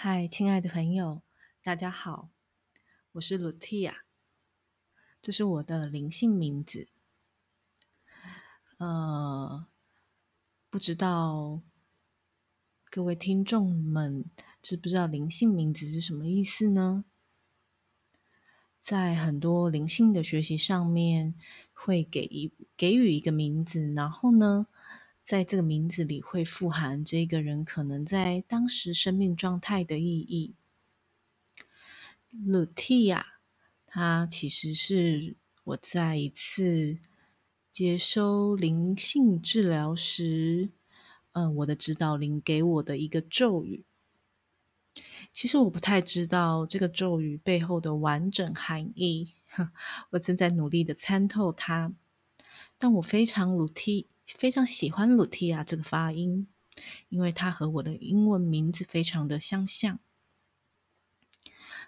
嗨，亲爱的朋友，大家好，我是 Lutia，这是我的灵性名字。呃，不知道各位听众们知不知道灵性名字是什么意思呢？在很多灵性的学习上面，会给一给予一个名字，然后呢？在这个名字里会富含这个人可能在当时生命状态的意义。鲁蒂亚，它其实是我在一次接收灵性治疗时，嗯，我的指导灵给我的一个咒语。其实我不太知道这个咒语背后的完整含义，我正在努力的参透它。但我非常鲁蒂。非常喜欢 Lutia 这个发音，因为它和我的英文名字非常的相像。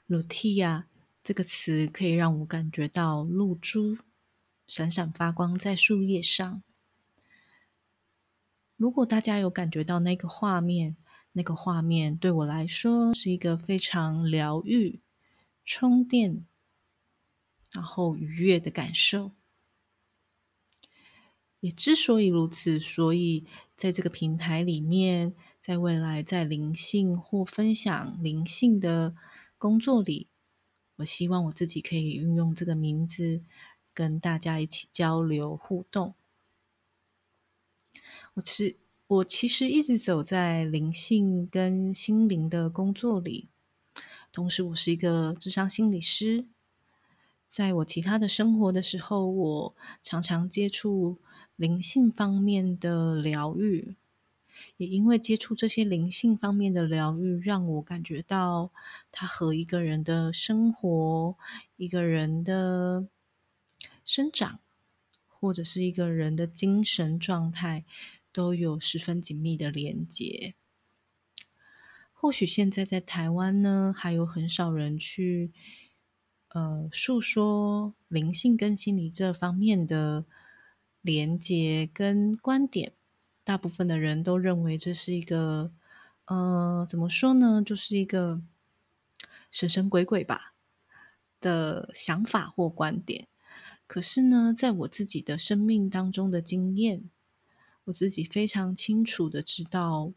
Lutia 这个词可以让我感觉到露珠闪闪发光在树叶上。如果大家有感觉到那个画面，那个画面对我来说是一个非常疗愈、充电，然后愉悦的感受。也之所以如此，所以在这个平台里面，在未来在灵性或分享灵性的工作里，我希望我自己可以运用这个名字，跟大家一起交流互动。我其我其实一直走在灵性跟心灵的工作里，同时我是一个智商心理师，在我其他的生活的时候，我常常接触。灵性方面的疗愈，也因为接触这些灵性方面的疗愈，让我感觉到它和一个人的生活、一个人的生长，或者是一个人的精神状态，都有十分紧密的连接。或许现在在台湾呢，还有很少人去呃诉说灵性跟心理这方面的。连接跟观点，大部分的人都认为这是一个，呃，怎么说呢？就是一个神神鬼鬼吧的想法或观点。可是呢，在我自己的生命当中的经验，我自己非常清楚的知道，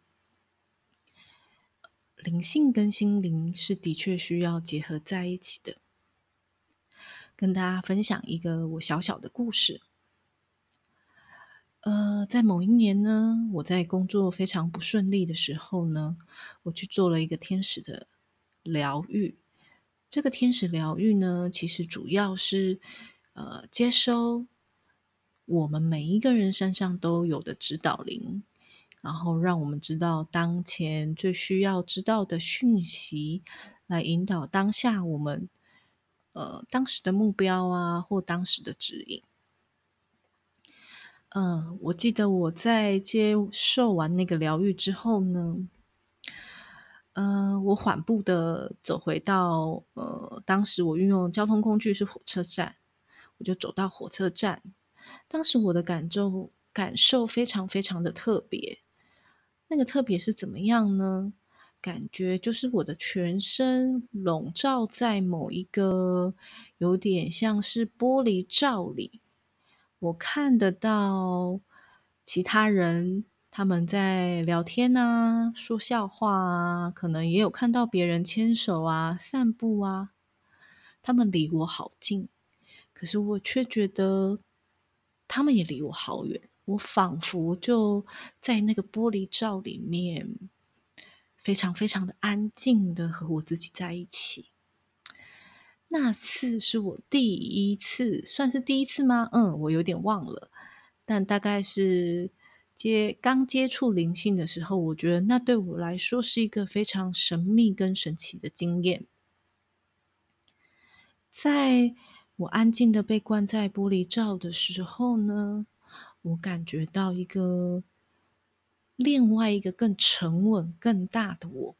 灵性跟心灵是的确需要结合在一起的。跟大家分享一个我小小的故事。呃，在某一年呢，我在工作非常不顺利的时候呢，我去做了一个天使的疗愈。这个天使疗愈呢，其实主要是呃接收我们每一个人身上都有的指导灵，然后让我们知道当前最需要知道的讯息，来引导当下我们呃当时的目标啊，或当时的指引。嗯，我记得我在接受完那个疗愈之后呢，嗯，我缓步的走回到呃，当时我运用交通工具是火车站，我就走到火车站。当时我的感受感受非常非常的特别，那个特别是怎么样呢？感觉就是我的全身笼罩在某一个有点像是玻璃罩里。我看得到其他人他们在聊天啊，说笑话啊，可能也有看到别人牵手啊、散步啊。他们离我好近，可是我却觉得他们也离我好远。我仿佛就在那个玻璃罩里面，非常非常的安静的和我自己在一起。那次是我第一次，算是第一次吗？嗯，我有点忘了，但大概是接刚接触灵性的时候，我觉得那对我来说是一个非常神秘跟神奇的经验。在我安静的被关在玻璃罩的时候呢，我感觉到一个另外一个更沉稳、更大的我。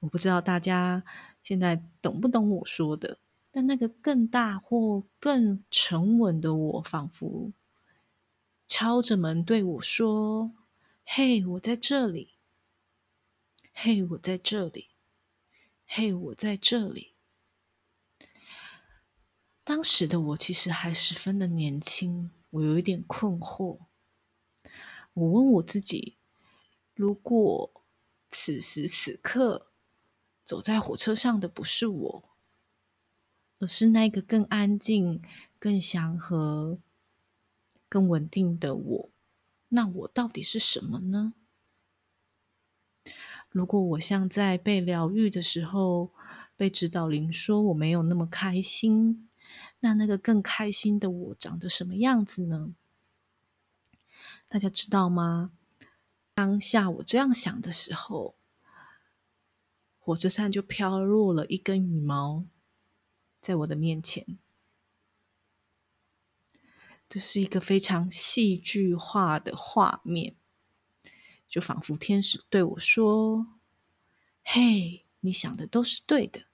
我不知道大家。现在懂不懂我说的？但那个更大或更沉稳的我，仿佛敲着门对我说：“嘿，我在这里。嘿，我在这里。嘿，我在这里。当时的我其实还十分的年轻，我有一点困惑。我问我自己：如果此时此刻走在火车上的不是我，而是那个更安静、更祥和、更稳定的我，那我到底是什么呢？如果我像在被疗愈的时候，被指导灵说我没有那么开心，那那个更开心的我长得什么样子呢？大家知道吗？当下我这样想的时候，火车上就飘落了一根羽毛，在我的面前。这是一个非常戏剧化的画面。就仿佛天使对我说：“嘿，你想的都是对的，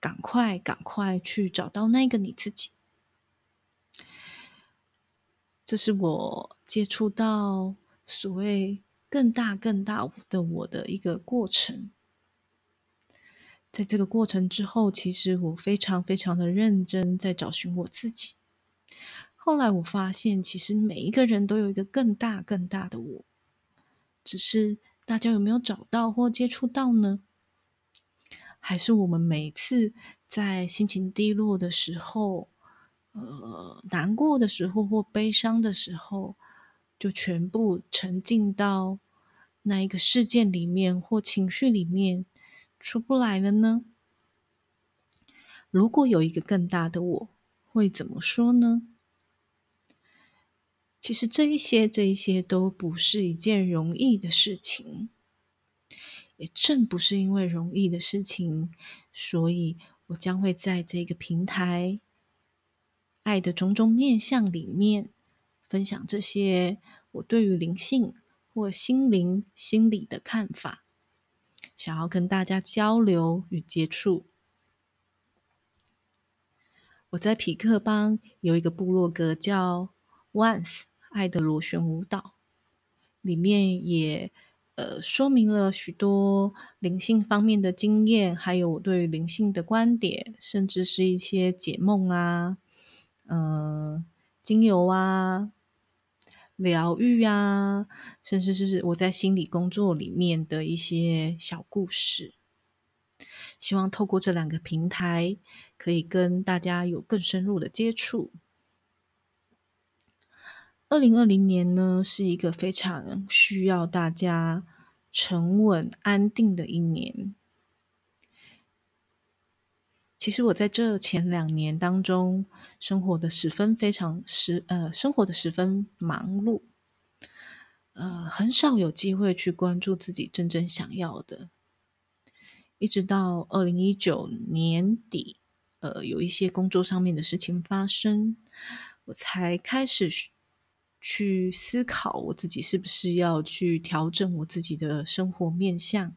赶快赶快去找到那个你自己。”这是我接触到所谓更大更大的我的一个过程。在这个过程之后，其实我非常非常的认真在找寻我自己。后来我发现，其实每一个人都有一个更大更大的我。只是大家有没有找到或接触到呢？还是我们每次在心情低落的时候、呃难过的时候或悲伤的时候，就全部沉浸到那一个事件里面或情绪里面出不来了呢？如果有一个更大的我，会怎么说呢？其实这一些、这一些都不是一件容易的事情，也正不是因为容易的事情，所以我将会在这个平台“爱的种种面相”里面分享这些我对于灵性或心灵、心理的看法，想要跟大家交流与接触。我在匹克邦有一个部落格叫 Once。爱的螺旋舞蹈里面也呃说明了许多灵性方面的经验，还有我对灵性的观点，甚至是一些解梦啊、嗯精油啊、疗愈啊，甚至是我在心理工作里面的一些小故事。希望透过这两个平台，可以跟大家有更深入的接触。二零二零年呢，是一个非常需要大家沉稳安定的一年。其实我在这前两年当中，生活的十分非常十呃，生活的十分忙碌，呃，很少有机会去关注自己真正想要的。一直到二零一九年底，呃，有一些工作上面的事情发生，我才开始。去思考我自己是不是要去调整我自己的生活面相，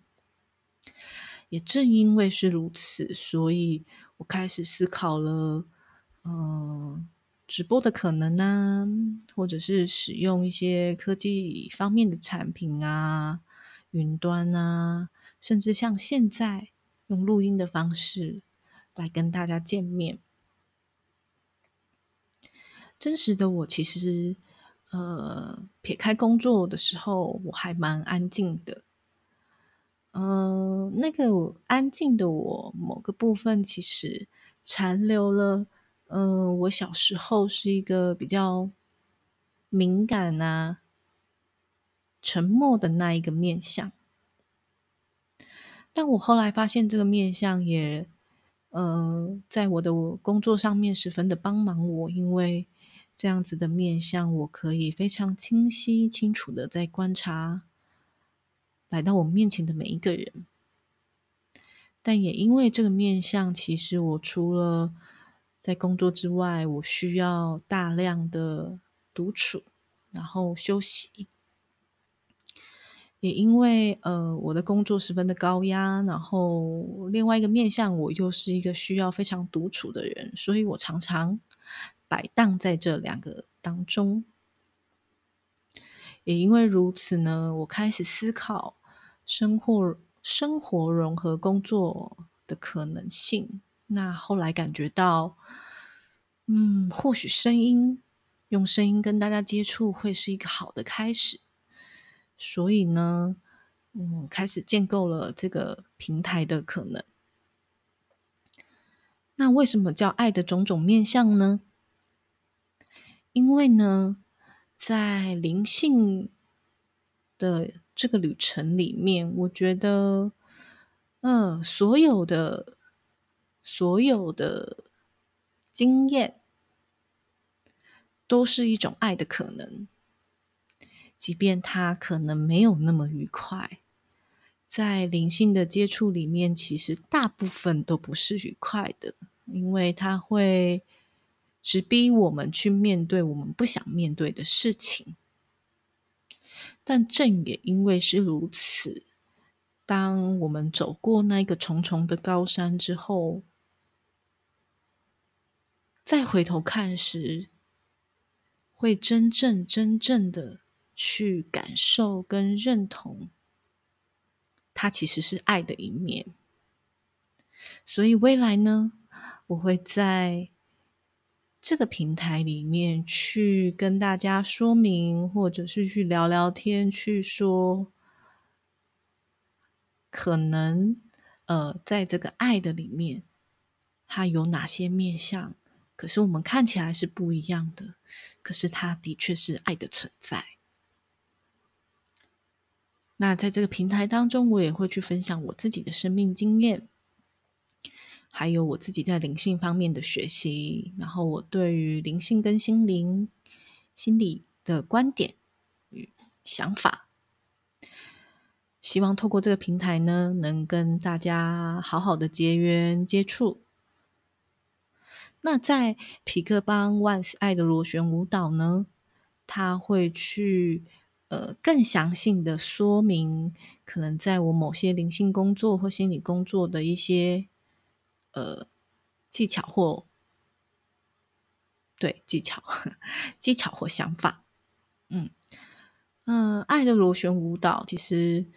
也正因为是如此，所以我开始思考了，嗯，直播的可能啊，或者是使用一些科技方面的产品啊，云端啊，甚至像现在用录音的方式来跟大家见面。真实的我其实。呃，撇开工作的时候，我还蛮安静的。呃，那个安静的我，某个部分其实残留了，嗯，我小时候是一个比较敏感啊、沉默的那一个面相。但我后来发现，这个面相也，呃，在我的工作上面十分的帮忙我，因为。这样子的面相，我可以非常清晰、清楚的在观察来到我面前的每一个人。但也因为这个面相，其实我除了在工作之外，我需要大量的独处，然后休息。也因为呃，我的工作十分的高压，然后另外一个面相，我又是一个需要非常独处的人，所以我常常。摆荡在这两个当中，也因为如此呢，我开始思考，生活生活融合工作的可能性。那后来感觉到，嗯，或许声音用声音跟大家接触会是一个好的开始。所以呢，嗯，开始建构了这个平台的可能。那为什么叫爱的种种面相呢？因为呢，在灵性的这个旅程里面，我觉得，嗯，所有的所有的经验都是一种爱的可能，即便它可能没有那么愉快。在灵性的接触里面，其实大部分都不是愉快的，因为它会。直逼我们去面对我们不想面对的事情，但正也因为是如此，当我们走过那个重重的高山之后，再回头看时，会真正真正的去感受跟认同，它其实是爱的一面。所以未来呢，我会在。这个平台里面去跟大家说明，或者是去聊聊天，去说可能呃，在这个爱的里面，它有哪些面相？可是我们看起来是不一样的，可是它的确是爱的存在。那在这个平台当中，我也会去分享我自己的生命经验。还有我自己在灵性方面的学习，然后我对于灵性跟心灵、心理的观点与想法，希望透过这个平台呢，能跟大家好好的结缘接触。那在皮克邦万斯爱的螺旋舞蹈呢，他会去呃更详细的说明，可能在我某些灵性工作或心理工作的一些。呃，技巧或对技巧、技巧或想法，嗯嗯，爱的螺旋舞蹈，其实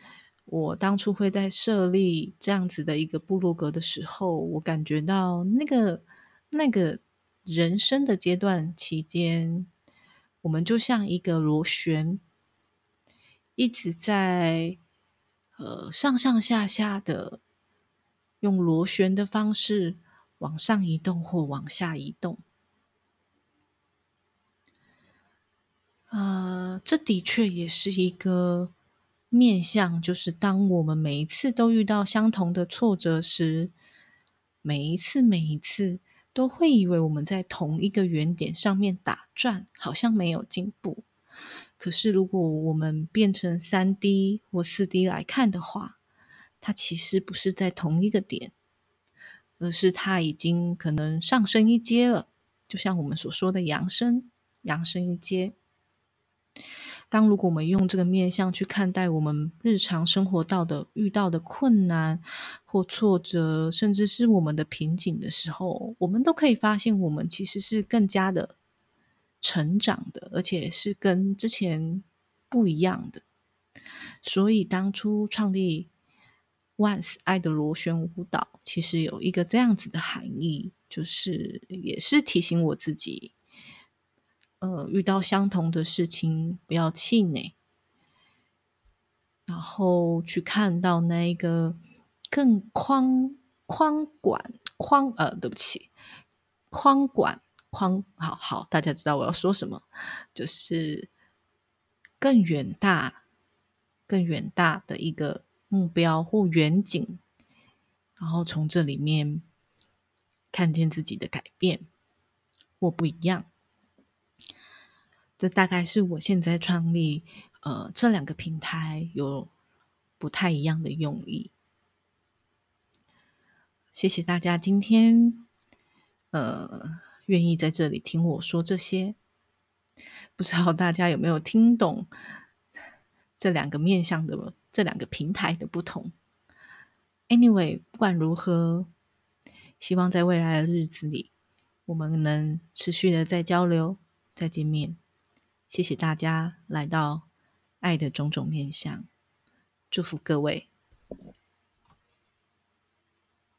我当初会在设立这样子的一个部落格的时候，我感觉到那个那个人生的阶段期间，我们就像一个螺旋，一直在呃上上下下的。用螺旋的方式往上移动或往下移动，呃，这的确也是一个面向，就是当我们每一次都遇到相同的挫折时，每一次每一次都会以为我们在同一个原点上面打转，好像没有进步。可是如果我们变成三 D 或四 D 来看的话，它其实不是在同一个点，而是它已经可能上升一阶了。就像我们所说的扬升，扬升一阶。当如果我们用这个面向去看待我们日常生活到的遇到的困难或挫折，甚至是我们的瓶颈的时候，我们都可以发现，我们其实是更加的成长的，而且是跟之前不一样的。所以当初创立。Once 爱的螺旋舞蹈其实有一个这样子的含义，就是也是提醒我自己，呃，遇到相同的事情不要气馁，然后去看到那一个更宽宽管宽呃，对不起，宽管宽，好好，大家知道我要说什么，就是更远大、更远大的一个。目标或远景，然后从这里面看见自己的改变或不一样，这大概是我现在创立呃这两个平台有不太一样的用意。谢谢大家今天呃愿意在这里听我说这些，不知道大家有没有听懂这两个面向的。这两个平台的不同。Anyway，不管如何，希望在未来的日子里，我们能持续的再交流、再见面。谢谢大家来到爱的种种面相，祝福各位。